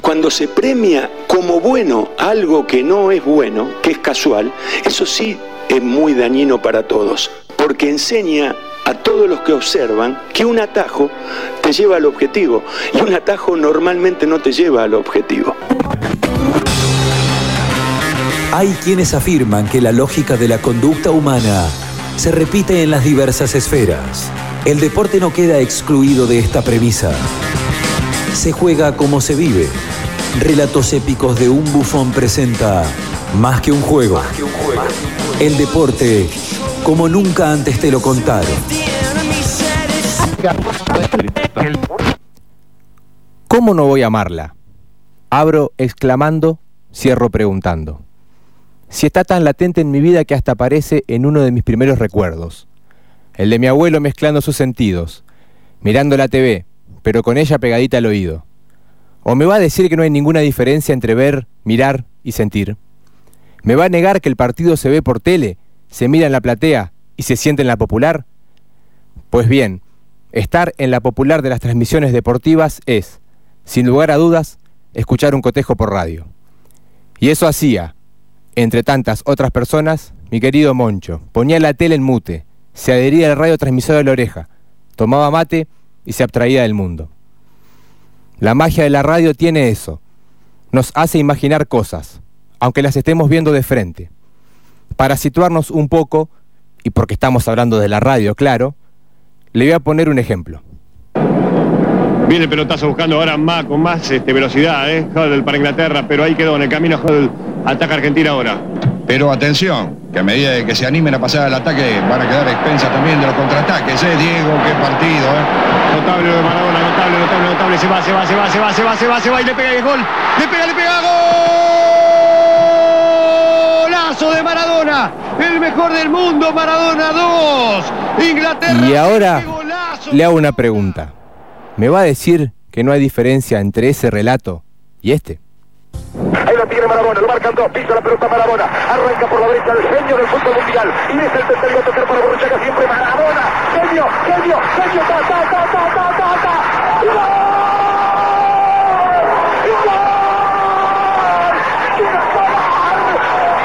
Cuando se premia como bueno algo que no es bueno, que es casual, eso sí es muy dañino para todos, porque enseña a todos los que observan que un atajo te lleva al objetivo y un atajo normalmente no te lleva al objetivo. Hay quienes afirman que la lógica de la conducta humana se repite en las diversas esferas. El deporte no queda excluido de esta premisa. Se juega como se vive. Relatos épicos de un bufón presenta Más que un juego. El deporte como nunca antes te lo contaron. ¿Cómo no voy a amarla? Abro exclamando, cierro preguntando. Si está tan latente en mi vida que hasta aparece en uno de mis primeros recuerdos. El de mi abuelo mezclando sus sentidos, mirando la TV, pero con ella pegadita al oído. ¿O me va a decir que no hay ninguna diferencia entre ver, mirar y sentir? ¿Me va a negar que el partido se ve por tele, se mira en la platea y se siente en la popular? Pues bien, estar en la popular de las transmisiones deportivas es, sin lugar a dudas, escuchar un cotejo por radio. Y eso hacía, entre tantas otras personas, mi querido Moncho. Ponía la tele en mute, se adhería al radio transmisor de la oreja, tomaba mate y se abstraía del mundo. La magia de la radio tiene eso. Nos hace imaginar cosas, aunque las estemos viendo de frente. Para situarnos un poco, y porque estamos hablando de la radio, claro, le voy a poner un ejemplo. Viene el pelotazo buscando ahora más, con más este, velocidad, ¿eh? Huddle para Inglaterra, pero ahí quedó en el camino Huddle. Ataca Argentina ahora. Pero atención, que a medida de que se animen a pasar al ataque van a quedar expensas también de los contraataques, ¿eh? Diego, qué partido, ¿eh? Notable lo de Maradona, notable, notable, notable. Se va, se va, se va, se va, se va, se va, se va y le pega el gol. Le pega, le pega golazo de Maradona. El mejor del mundo, Maradona 2. Inglaterra. Y ahora le hago una pregunta. ¿Me va a decir que no hay diferencia entre ese relato y este? Tiene Maradona, lo marcan dos, pisa la pelota Maradona, arranca por la derecha el genio del fútbol mundial, y es el tercero a tocar para Borruchaga siempre Maradona, genio, genio, genio, ta, ta, ta, ta, ta, ta, ta. ¡Gol! ¡Quiero acabar!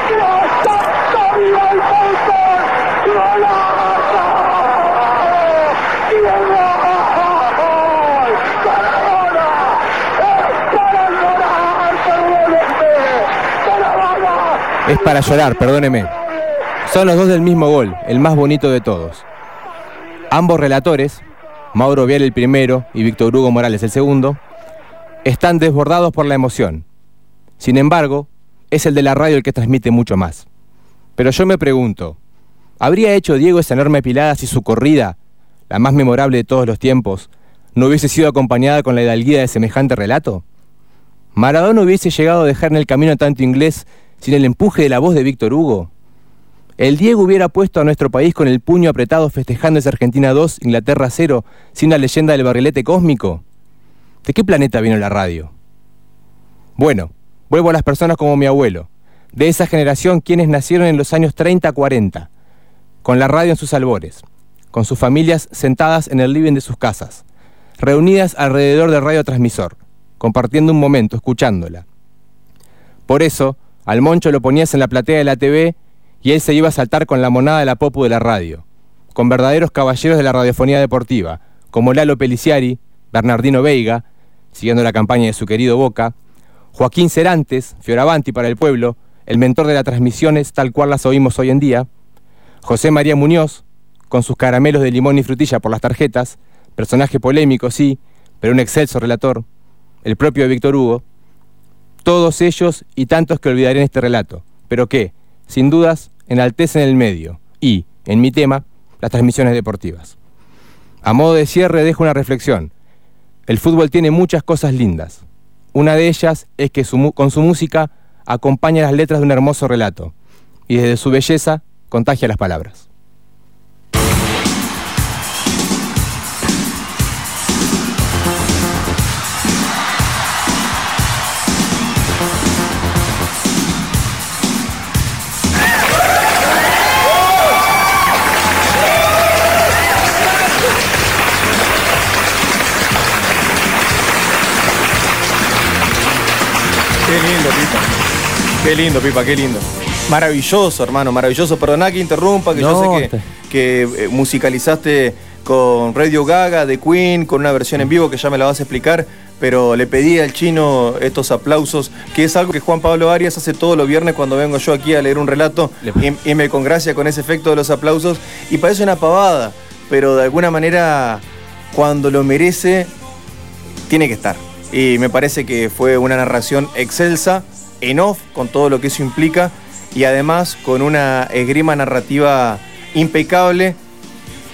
¡Quiero estar vivo el fútbol! ¡Golazo! ¡Quiero gol! ¡Maradona! ¡Es para llorar! ¡Perdónenme! ¡Maradona! Es para llorar, perdóneme. Son los dos del mismo gol, el más bonito de todos. Ambos relatores, Mauro Vial el primero y Víctor Hugo Morales el segundo, están desbordados por la emoción. Sin embargo, es el de la radio el que transmite mucho más. Pero yo me pregunto, ¿habría hecho Diego esa enorme pilada si su corrida, la más memorable de todos los tiempos, no hubiese sido acompañada con la hidalguía de semejante relato? ¿Maradona hubiese llegado a dejar en el camino tanto inglés sin el empuje de la voz de Víctor Hugo? ¿El Diego hubiera puesto a nuestro país con el puño apretado festejando esa Argentina 2, Inglaterra 0, sin la leyenda del barrilete cósmico? ¿De qué planeta vino la radio? Bueno, vuelvo a las personas como mi abuelo, de esa generación quienes nacieron en los años 30-40, con la radio en sus albores, con sus familias sentadas en el living de sus casas, reunidas alrededor del radiotransmisor, compartiendo un momento, escuchándola. Por eso, al Moncho lo ponías en la platea de la TV y él se iba a saltar con la monada de la popu de la radio, con verdaderos caballeros de la radiofonía deportiva, como Lalo Peliciari, Bernardino Veiga, siguiendo la campaña de su querido Boca, Joaquín Cerantes, Fioravanti para el pueblo, el mentor de las transmisiones tal cual las oímos hoy en día, José María Muñoz, con sus caramelos de limón y frutilla por las tarjetas, personaje polémico, sí, pero un excelso relator, el propio Víctor Hugo, todos ellos y tantos que olvidaré en este relato, pero que, sin dudas, enaltecen el medio y, en mi tema, las transmisiones deportivas. A modo de cierre dejo una reflexión. El fútbol tiene muchas cosas lindas. Una de ellas es que con su música acompaña las letras de un hermoso relato y desde su belleza contagia las palabras. Qué lindo, Pipa. Qué lindo, Pipa, qué lindo. Maravilloso, hermano, maravilloso. Perdoná que interrumpa, que No, yo sé que, eh, musicalizaste con Radio Gaga de Queen, con una versión en vivo que ya me la vas a explicar, pero le pedí al chino estos aplausos, que es algo que Juan Pablo Arias hace todos los viernes cuando vengo yo aquí a leer un relato y, y me congracia con ese efecto de los aplausos y parece una pavada, pero de alguna manera cuando lo merece tiene que estar. Y me parece que fue una narración excelsa, en off, con todo lo que eso implica, y además con una esgrima narrativa impecable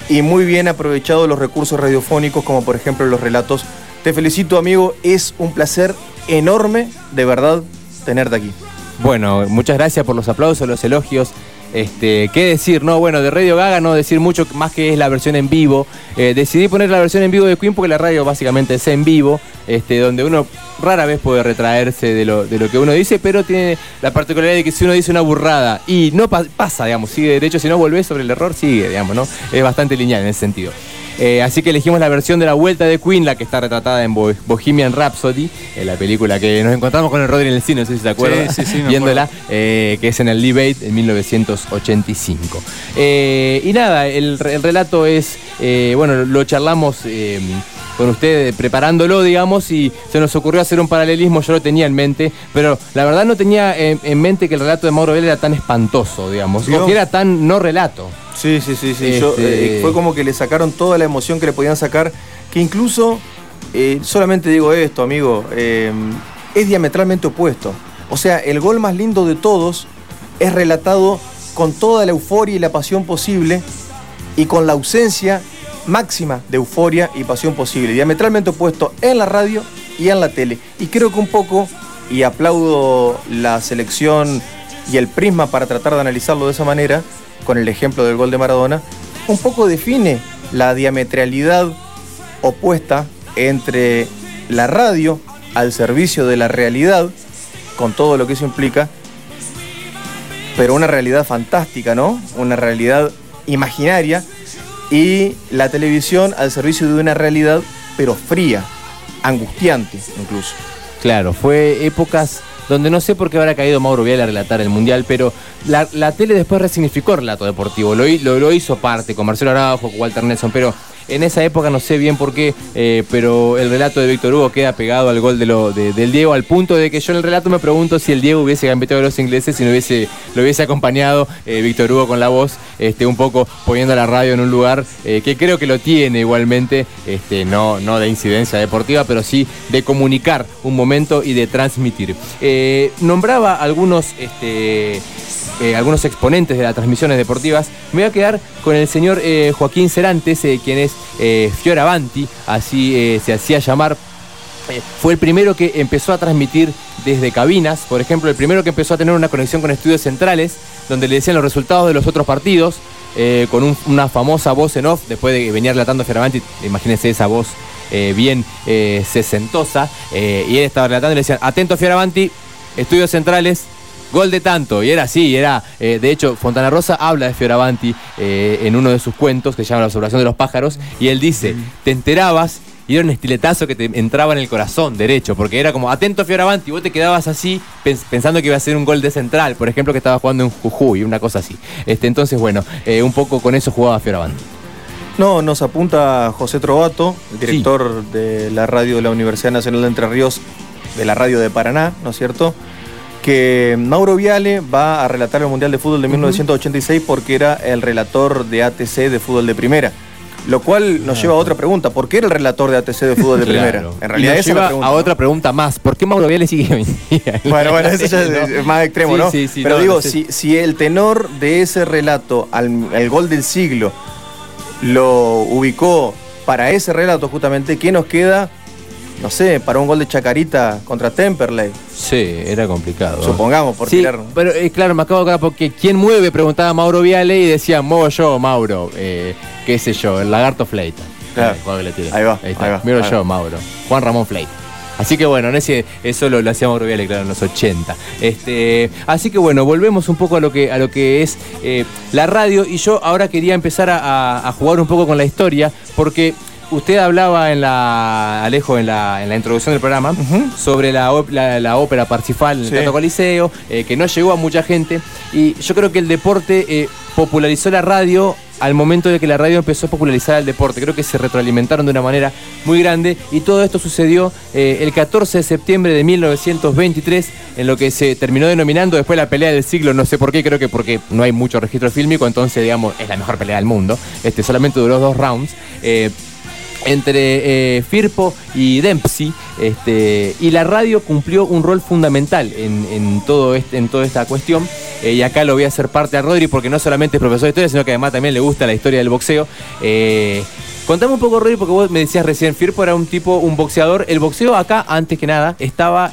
y muy bien aprovechado los recursos radiofónicos, como por ejemplo los relatos. Te felicito, amigo, es un placer enorme, de verdad, tenerte aquí. Bueno, muchas gracias por los aplausos, los elogios. Este, ¿Qué decir? No, bueno, de Radio Gaga no decir mucho más que es la versión en vivo. Eh, decidí poner la versión en vivo de Queen porque la radio básicamente es en vivo, este, donde uno rara vez puede retraerse de lo, de lo que uno dice, pero tiene la particularidad de que si uno dice una burrada y no pa- pasa, digamos, sigue derecho, si no volvés sobre el error, sigue, digamos, ¿no? Es bastante lineal en ese sentido. Eh, así que elegimos la versión de la vuelta de Queen, la que está retratada en Bo- Bohemian Rhapsody, en la película que nos encontramos con el Rodri en el cine, no sé si se acuerdan, Sí, sí, sí, me viéndola, eh, que es en el Debate en 1985. Eh, y nada, el, re- el relato es, bueno, lo charlamos con ustedes preparándolo, digamos, y se nos ocurrió hacer un paralelismo, yo lo tenía en mente, pero la verdad no tenía en, en mente que el relato de Mauro Vélez era tan espantoso, digamos, ¿Vio? o que era tan no relato. Sí, sí, sí, sí. Yo, Este- eh, fue como que le sacaron toda la emoción que le podían sacar, que incluso, eh, solamente digo esto, amigo, eh, es diametralmente opuesto. O sea, el gol más lindo de todos es relatado con toda la euforia y la pasión posible y con la ausencia máxima de euforia y pasión posible. Diametralmente opuesto en la radio y en la tele. Y creo que un poco, y aplaudo la selección y el prisma para tratar de analizarlo de esa manera, con el ejemplo del gol de Maradona, un poco define la diametralidad opuesta entre la radio al servicio de la realidad, con todo lo que eso implica, pero una realidad fantástica, ¿no? Una realidad imaginaria y la televisión al servicio de una realidad, pero fría, angustiante incluso. Claro, fue épocas donde no sé por qué habrá caído Mauro Vial a relatar el Mundial, pero la, la tele después resignificó el relato deportivo, lo, lo, lo hizo parte con Marcelo Araujo, con Walter Nelson, pero en esa época no sé bien por qué, eh, pero el relato de Víctor Hugo queda pegado al gol de lo, de- del Diego, al punto de que yo en el relato me pregunto si el Diego hubiese gambeteado a los ingleses, si no hubiese, lo hubiese acompañado eh, Víctor Hugo con la voz, este, un poco poniendo la radio en un lugar eh, que creo que lo tiene igualmente, este, no, no de incidencia deportiva, pero sí de comunicar un momento y de transmitir. Nombraba algunos, este, algunos exponentes de las transmisiones deportivas. Me voy a quedar con el señor Joaquín Cerantes, quien es eh, Fioravanti, así eh, se hacía llamar eh, fue el primero que empezó a transmitir desde cabinas, por ejemplo, el primero que empezó a tener una conexión con estudios centrales, donde le decían los resultados de los otros partidos, eh, con un- una famosa voz en off, después de venía relatando Fioravanti, imagínense esa voz bien sesentosa, y él estaba relatando y le decían, atento Fioravanti, estudios centrales, Gol de tanto, y era así, era. eh, de hecho, Fontana Rosa habla de Fioravanti eh, en uno de sus cuentos que se llama La observación de los pájaros, y él dice: Te enterabas y era un estiletazo que te entraba en el corazón derecho, porque era como atento Fioravanti, vos te quedabas así pens- pensando que iba a ser un gol de central, por ejemplo, que estaba jugando en Jujuy, una cosa así. Este, entonces, bueno, eh, un poco con eso jugaba Fioravanti. No, nos apunta José Trovato, el director de la radio de la Universidad Nacional de Entre Ríos, de la radio de Paraná, ¿no es cierto? Que Mauro Viale va a relatar el Mundial de Fútbol de 1986 porque era el relator de ATC de fútbol de primera. Lo cual nos lleva a otra pregunta. ¿Por qué era el relator de ATC de fútbol de primera? En realidad Y nos esa es la lleva pregunta. a otra pregunta más. ¿Por qué Mauro Viale sigue? Bueno, bueno, eso ya es, más extremo, Sí, ¿no? sí, sí, Pero no, digo, no si, si el tenor de ese relato al el gol del siglo lo ubicó para ese relato justamente, ¿qué nos queda? No sé, para un gol de Chacarita contra Temperley, Sí, era complicado. supongamos, por Sí, tirar. pero eh, claro, me acabo de acordar porque ¿quién mueve? Preguntaba Mauro Viale y decía, muevo yo, Mauro. Eh, qué sé yo, el lagarto Fleita. Claro. Eh, le. Ahí va, está. ahí va, Miro ahí yo, va. Mauro. Juan Ramón Fleita. Así que bueno, en ese, eso lo, lo hacía Mauro Viale, claro, en los 80. Este, así que bueno, volvemos un poco a lo que, a lo que es eh, la radio. Y yo ahora quería empezar a jugar un poco con la historia, porque usted hablaba en la, Alejo, en la, en la introducción del programa, sobre la, la- la ópera Parsifal en el Sí. Teatro Coliseo, eh, que no llegó a mucha gente. Y yo creo que el deporte eh, popularizó la radio al momento de que la radio empezó a popularizar el deporte. Creo que se retroalimentaron de una manera muy grande y todo esto sucedió eh, el 14 de septiembre de 1923 en lo que se terminó denominando después la pelea del siglo, no sé por qué, creo que porque no hay mucho registro fílmico, entonces digamos es la mejor pelea del mundo. Este solamente duró dos rounds. Eh, entre eh, Firpo y Dempsey, este, y la radio cumplió un rol fundamental en, en todo este, en toda esta cuestión. Eh, y acá lo voy a hacer parte a Rodri porque no solamente es profesor de historia, sino que además también le gusta la historia del boxeo. Eh, contame un poco, Rodri, porque vos me decías recién, Firpo era un tipo, un boxeador. El boxeo acá, antes que nada, estaba...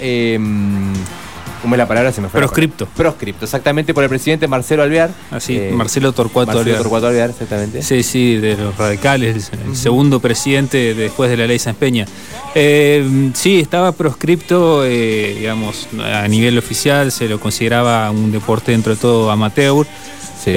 ¿Cómo es la palabra? Se me fue. Proscripto. Proscripto, exactamente, por el presidente Marcelo Alvear. Así, Eh, Marcelo Torcuato Marcelo Alvear. Torcuato Alvear, exactamente. Sí, sí, de los radicales, el, segundo presidente después de la ley Sáenz Peña. Eh, sí, estaba proscripto, eh, digamos, a nivel oficial, se lo consideraba un deporte dentro de todo amateur, Sí.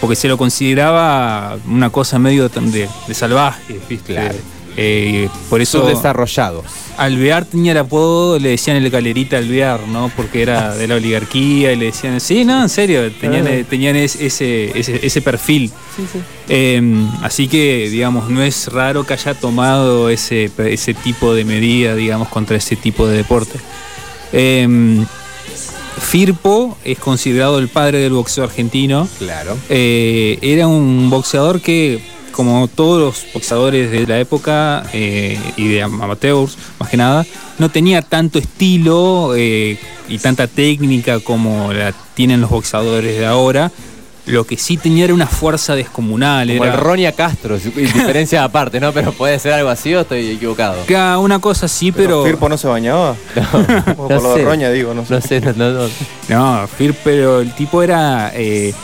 porque se lo consideraba una cosa medio de, de salvaje, ¿viste? Claro. Eh, por eso Subdesarrollados. Alvear tenía el apodo, le decían el galerita Alvear, ¿no? Porque era de la oligarquía y le decían, sí, no, en serio, tenían, Ah. tenían es- ese, ese, ese perfil. Eh, así que, digamos, no es raro que haya tomado ese, ese tipo de medida, digamos, contra ese tipo de deporte. Eh, Firpo es considerado el padre del boxeo argentino. Claro. Eh, era un boxeador que, como todos los boxeadores de la época eh, y de amateurs, más que nada, no tenía tanto estilo eh, y tanta técnica como la tienen los boxeadores de ahora. Lo que sí tenía era una fuerza descomunal. Como era el Ronia Castro, diferencia aparte, ¿no? Pero puede ser algo así o estoy equivocado. Ca- una cosa así, Pero, pero. Firpo no se bañaba. O por lo de Roña, digo, no sé. No sé, no, no, no. No, Fir, pero el tipo era eh,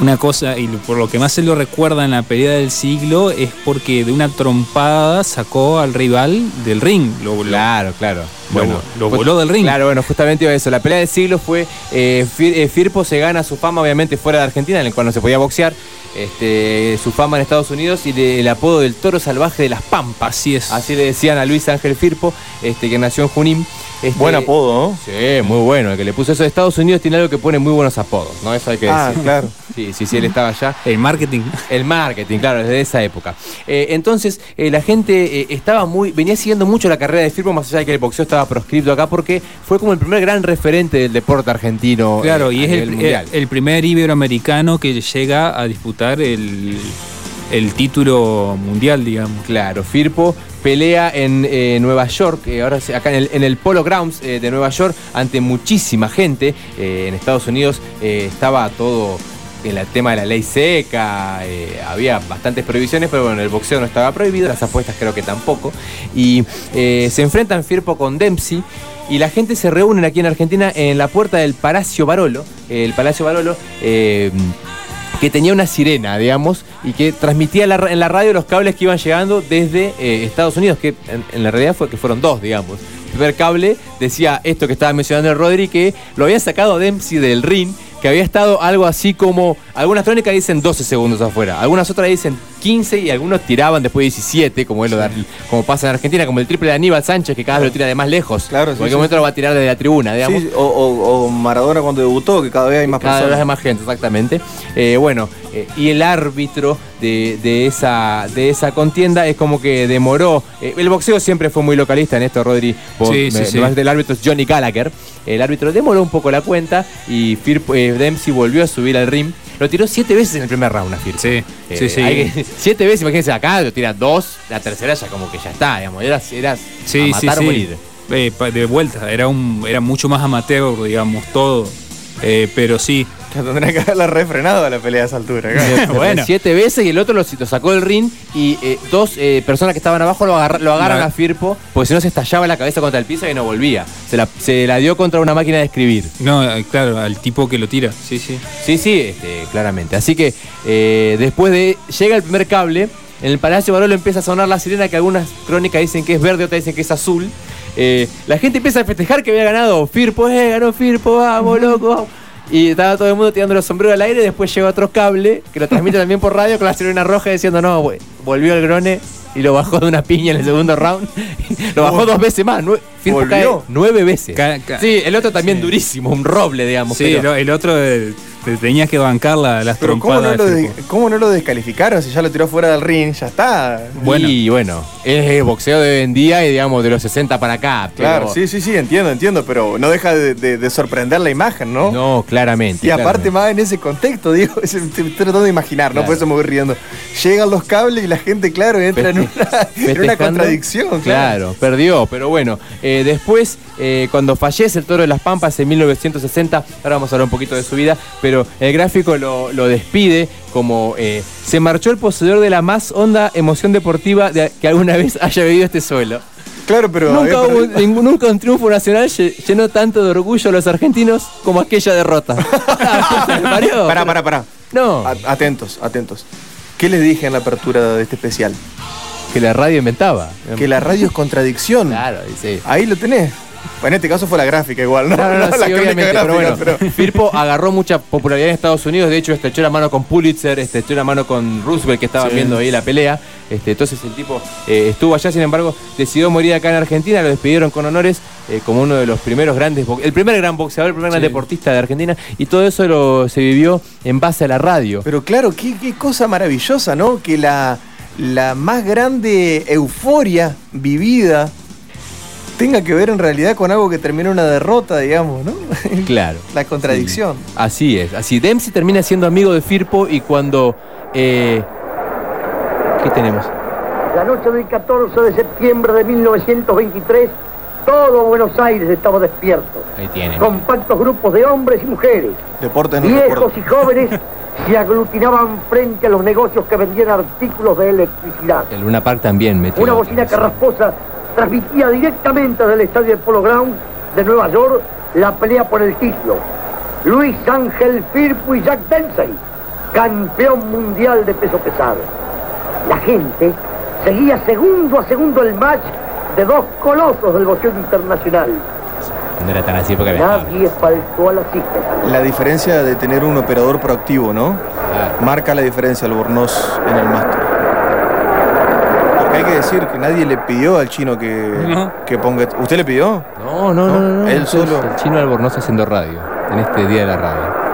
una cosa, y por lo que más se lo recuerda en la pelea del siglo, es porque de una trompada sacó al rival del ring. Lo, lo- Claro, claro. lo- lo voló del ring. Claro, bueno, justamente iba a eso. La pelea del siglo fue. eh, Fir- eh, Firpo se gana su fama, obviamente, fuera de Argentina, en el cual no se podía boxear. Este, su fama en Estados Unidos y de- el apodo del toro salvaje de las Pampas. Así es. Así le decían a Luis Ángel Firpo, este, que nació en Junín. Este, Buen apodo, ¿no? Sí, muy bueno. El que le puso eso de Estados Unidos tiene algo que pone muy buenos apodos, ¿no? Eso hay que Ah, decir. claro. Sí, sí, sí, él estaba allá. El marketing. El marketing, claro, desde esa época. Eh, entonces, eh, la gente eh, estaba muy. venía siguiendo mucho la carrera de Firpo, más allá de que el boxeo estaba proscripto acá, porque fue como el primer gran referente del deporte argentino. Claro, y es el, mundial. el- el primer iberoamericano que llega a disputar el, el título mundial, digamos. Claro, Firpo pelea en eh, Nueva York, eh, ahora acá en el, en el Polo Grounds eh, de Nueva York, ante muchísima gente. En Estados Unidos estaba todo el tema de la ley seca, eh, había bastantes prohibiciones, pero bueno, el boxeo no estaba prohibido, las apuestas creo que tampoco. Y eh, se enfrentan Firpo con Dempsey. Y la gente se reúne aquí en Argentina en la puerta del Palacio Barolo. El Palacio Barolo eh, que tenía una sirena, digamos, y que transmitía en la radio los cables que iban llegando desde Estados Unidos, que en, en la realidad fue que fueron dos, digamos. El primer cable decía esto que estaba mencionando el Rodri, que lo había sacado Dempsey del ring, que había estado algo así como, algunas crónicas dicen 12 segundos afuera, algunas otras dicen 15 y algunos tiraban después 17, como, es lo de- como pasa en Argentina, como el triple de Aníbal Sánchez, que cada vez lo tira de más lejos. Claro, sí, cualquier sí. momento lo va a tirar desde la tribuna, digamos. Sí, o, o- o Maradona cuando debutó, que cada vez hay más Cada vez personas. hay más gente, exactamente. Eh, bueno, eh, y el árbitro de, de esa, de esa contienda es como que demoró. eh, el boxeo siempre fue muy localista en esto, Rodri. Vos Sí, sí, me sí. del árbitro es Johnny Gallagher. El árbitro demoró un poco la cuenta y Firpo- eh, Dempsey volvió a subir al ring. Lo tiró siete veces en el primer round a Firpo. Sí, Eh, sí, sí. hay siete veces, imagínense acá, lo tira dos, la tercera ya como que ya está, digamos. Era, era Sí, a matar o sí. morir. Eh, de vuelta, era, un, era mucho más amateur, digamos, todo. Eh, pero sí, Que tendría que haberla refrenado a la pelea a esa altura. claro. Bueno. Siete veces y el otro lo, lo sacó del ring y eh, dos eh, personas que estaban abajo lo, agarra- lo agarran a Firpo porque si no se estallaba la cabeza contra el piso y no volvía. Se la, se la dio contra una máquina de escribir. no, eh, claro, al tipo que lo tira. Sí, sí. Sí, sí, este, claramente. Así que eh, después de. Llega el primer cable. En el Palacio Barolo empieza a sonar la sirena que algunas crónicas dicen que es verde, otras dicen que es azul. Eh, la gente empieza a festejar que había ganado Firpo, eh, ganó Firpo, vamos, loco, vamos. Y estaba todo el mundo tirando los sombreros al aire. Después llega otro cable que lo transmite también por radio con la sirena roja diciendo: No, güey, volvió el Grone y lo bajó de una piña en el segundo round. lo bajó dos veces más. nue- Firpo cae ¿Volvió? nueve veces. Ca- Sí, el otro también Sí. durísimo, un roble, digamos. Sí, pero- el otro eh, te tenías que bancar la- las Pero ¿cómo trompadas. no, lo de de- Firpo. ¿cómo no lo descalificaron? Si ya lo tiró fuera del ring, ya está. Bueno. Y bueno, es boxeo de hoy en día y digamos de los 60 para acá. pero- Claro, sí, sí, sí, entiendo, entiendo, pero no deja de, de- de sorprender la imagen, ¿no? No, claramente. Y aparte claramente. más en ese contexto, digo, es- estoy tratando de imaginar, ¿no? Por eso me voy riendo. Llegan los cables y la gente, claro, entra en una, en una Festejando. contradicción, claro. Claro, perdió, pero bueno. eh, después, eh, cuando fallece el toro de las Pampas en 1960, ahora vamos a hablar un poquito de su vida, pero el gráfico lo, lo despide como eh, se marchó el poseedor de la más honda emoción deportiva de- que alguna vez haya vivido este suelo. Claro, pero. Nunca, hubo, ningún- nunca un triunfo nacional lle- llenó tanto de orgullo a los argentinos como aquella derrota. ¿Se me parió? Pará, pará, pará. No, Atentos, atentos. ¿Qué les dije en la apertura de este especial? que la radio inventaba. Que la radio es contradicción. Claro, sí. Ahí lo tenés. En este caso fue la gráfica igual, ¿no? No, no, no, la sí, obviamente, pero bueno, pero- Firpo agarró mucha popularidad en Estados Unidos, de hecho estrechó la mano con Pulitzer, estrechó la mano con Roosevelt que estaban Sí. viendo ahí la pelea, este, entonces el tipo eh, estuvo allá, sin embargo, decidió morir acá en Argentina, lo despidieron con honores eh, como uno de los primeros grandes, el primer gran boxeador, el primer gran deportista de Argentina, y todo eso lo, se vivió en base a la radio. Pero claro, qué, qué cosa maravillosa, ¿no? Que la, la más grande euforia vivida tenga que ver en realidad con algo que termina en una derrota, digamos, ¿no? Claro. la contradicción. Así es, así. Dempsey termina siendo amigo de Firpo y cuando... eh, ¿Qué tenemos? La noche del 14 de septiembre de 1923, todo Buenos Aires estaba despierto. Ahí tienen. Compactos grupos de hombres y mujeres, Deportes no viejos recuerdo. y jóvenes, se aglutinaban frente a los negocios que vendían artículos de electricidad. El Luna Park también metió... Una bocina carrasposa transmitía directamente del estadio de Polo Ground de Nueva York la pelea por el título. Luis Ángel Firpo y Jack Dempsey, campeón mundial de peso pesado. La gente seguía segundo a segundo el match de dos colosos del boxeo internacional. No era tan así porque había... Nadie faltó a la cita. La diferencia de tener un operador proactivo, ¿no? Marca la diferencia Albornoz en el máster. Hay que decir que nadie le pidió al chino que, No. que ponga... ¿Usted le pidió? No, no, no, No, no, no. él solo. El chino Albornoz haciendo radio. En este día de la radio.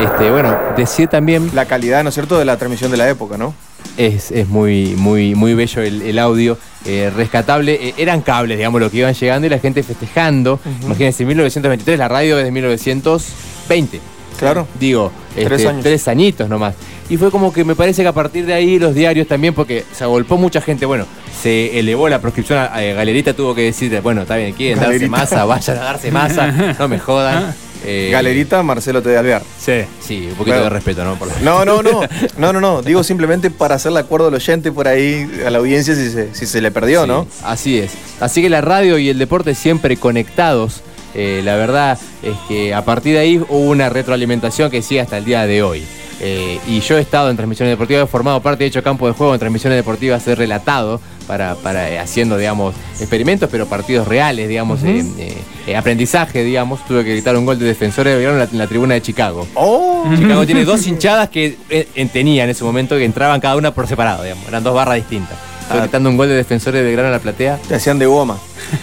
Este, bueno, decía también. La calidad, ¿no es cierto?, de la transmisión de la época, ¿no? Es, es muy, muy, muy bello el, el audio, eh, rescatable. Eh, eran cables, digamos, lo que iban llegando y la gente festejando. Imagínense, 1923, la radio es de 1920. Claro. Digo, Tres este, años. tres añitos nomás. Y fue como que me parece que a partir de ahí los diarios también, porque se agolpó mucha gente, bueno, se elevó la proscripción, a, a Galerita tuvo que decir, bueno, está bien, quieren darse Galerita. masa, vayan a darse masa, no me jodan. Eh, Galerita, Marcelo T. de Alvear. Sí. Sí, un poquito de respeto, ¿no? Por la- No, no, no. No, no, no. Digo simplemente para hacerle acuerdo al oyente por ahí, a la audiencia, si se, si se le perdió, Sí, ¿no? Así es. Así que la radio y el deporte siempre conectados. Eh, la verdad es que a partir de ahí hubo una retroalimentación que sigue hasta el día de hoy. Eh, y yo he estado en transmisiones deportivas, he formado parte, de hecho, campo de juego en transmisiones deportivas, he relatado para, para eh, haciendo, digamos, experimentos, pero partidos reales, digamos, eh, aprendizaje, digamos. Tuve que gritar un gol de defensores de Belgrano en la, en la tribuna de Chicago. ¡Oh! Chicago tiene dos hinchadas que en- tenía en ese momento que entraban cada una por separado, digamos. Eran dos barras distintas. Estoy Ah. gritando un gol de defensores de Belgrano en la platea. Te hacían de goma.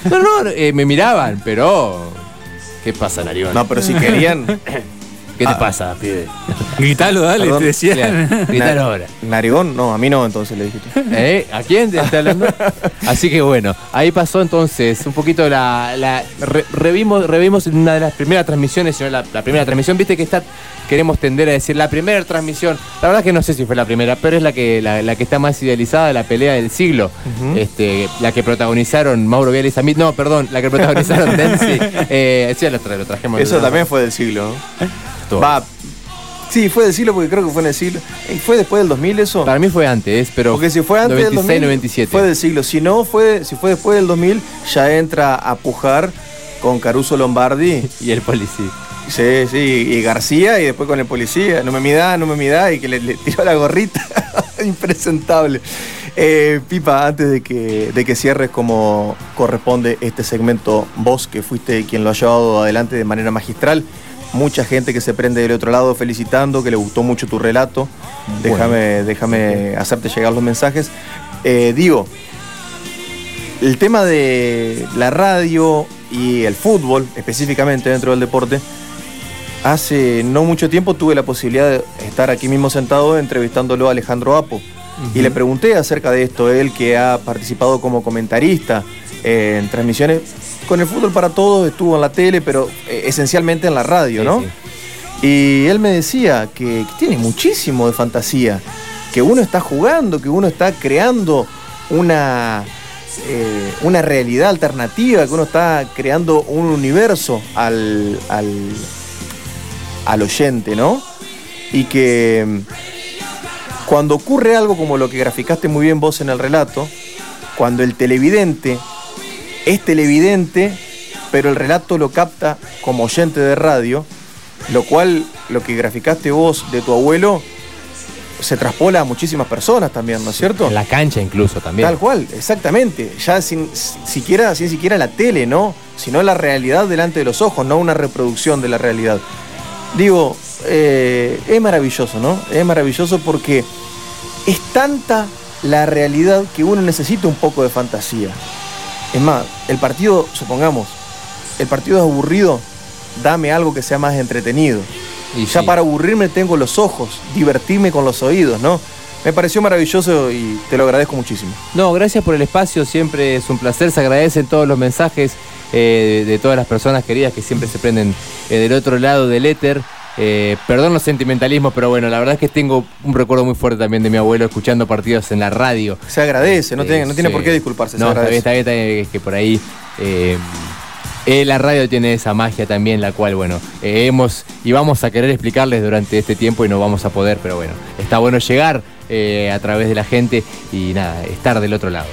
No, no, me miraban, pero. ¿Qué pasa, Narigón? No, pero si querían. ¿Qué te ah. pasa, pibe? Gritalo, dale, Perdón. te decía. Gritar Na- ahora. Narigón, no, a mí no, entonces le dijiste. ¿Eh? ¿A quién te está hablando? Así que bueno, ahí pasó entonces un poquito la. la- re- revimos, revimos en una de las primeras transmisiones, sino la, la primera transmisión, viste que está. Queremos tender a decir la primera transmisión. La verdad que no sé si fue la primera, pero es la que, la, la que está más idealizada, la pelea del siglo. este, la que protagonizaron Mauro Vial y Samit. No, perdón, la que protagonizaron Dempsey. Eh, sí, lo, tra- lo trajimos. Eso también fue del siglo, Va. Sí, fue del siglo porque creo que fue en el siglo. Eh, ¿Fue después del 2000 eso? Para mí fue antes, pero. Porque si fue antes del 96, 2000, 97. fue del siglo. Si no, fue, si fue después del 2000, ya entra a pujar con Caruso Lombardi. Y el policía. Sí, sí, y García y después con el policía. No me mida, no me mida y que le, le tiró la gorrita. Impresentable. Eh, Pipa, antes de que, de que cierres como corresponde este segmento, vos que fuiste quien lo ha llevado adelante de manera magistral, mucha gente que se prende del otro lado felicitando, que le gustó mucho tu relato. Déjame, déjame hacerte llegar los mensajes. Eh, digo, el tema de la radio y el fútbol, específicamente dentro del deporte, hace no mucho tiempo tuve la posibilidad de estar aquí mismo sentado entrevistándolo a Alejandro Apo. Y le pregunté acerca de esto, él que ha participado como comentarista eh, en transmisiones con el fútbol para todos, estuvo en la tele, pero eh, esencialmente en la radio, ¿no? Y él me decía que, que tiene muchísimo de fantasía, que uno está jugando, que uno está creando una, eh, una realidad alternativa, que uno está creando un universo al, al, al oyente, ¿no? Y que mm, cuando ocurre algo como lo que graficaste muy bien vos en el relato, cuando el televidente es televidente, pero el relato lo capta como oyente de radio, lo cual lo que graficaste vos de tu abuelo se traspola a muchísimas personas también, ¿no es cierto? En la cancha incluso también. Tal cual, exactamente. Ya sin siquiera, sin siquiera la tele, ¿no? Sino la realidad delante de los ojos, no una reproducción de la realidad. Digo, eh, es maravilloso, ¿no? Es maravilloso porque es tanta la realidad que uno necesita un poco de fantasía. Es más, el partido, supongamos, el partido es aburrido, dame algo que sea más entretenido. Y ya para aburrirme tengo los ojos, divertirme con los oídos, ¿no? Me pareció maravilloso y te lo agradezco muchísimo. No, gracias por el espacio, siempre es un placer, se agradecen todos los mensajes eh, de todas las personas queridas que siempre se prenden eh, del otro lado del éter. Eh, perdón los sentimentalismos, pero bueno, la verdad es que tengo un recuerdo muy fuerte también de mi abuelo escuchando partidos en la radio. Se agradece, no, tiene, no tiene por qué disculparse. No, se está bien, está es que por ahí eh, eh, la radio tiene esa magia también, la cual, bueno, eh, hemos y vamos a querer explicarles durante este tiempo y no vamos a poder, pero bueno, está bueno llegar eh, a través de la gente y nada, estar del otro lado.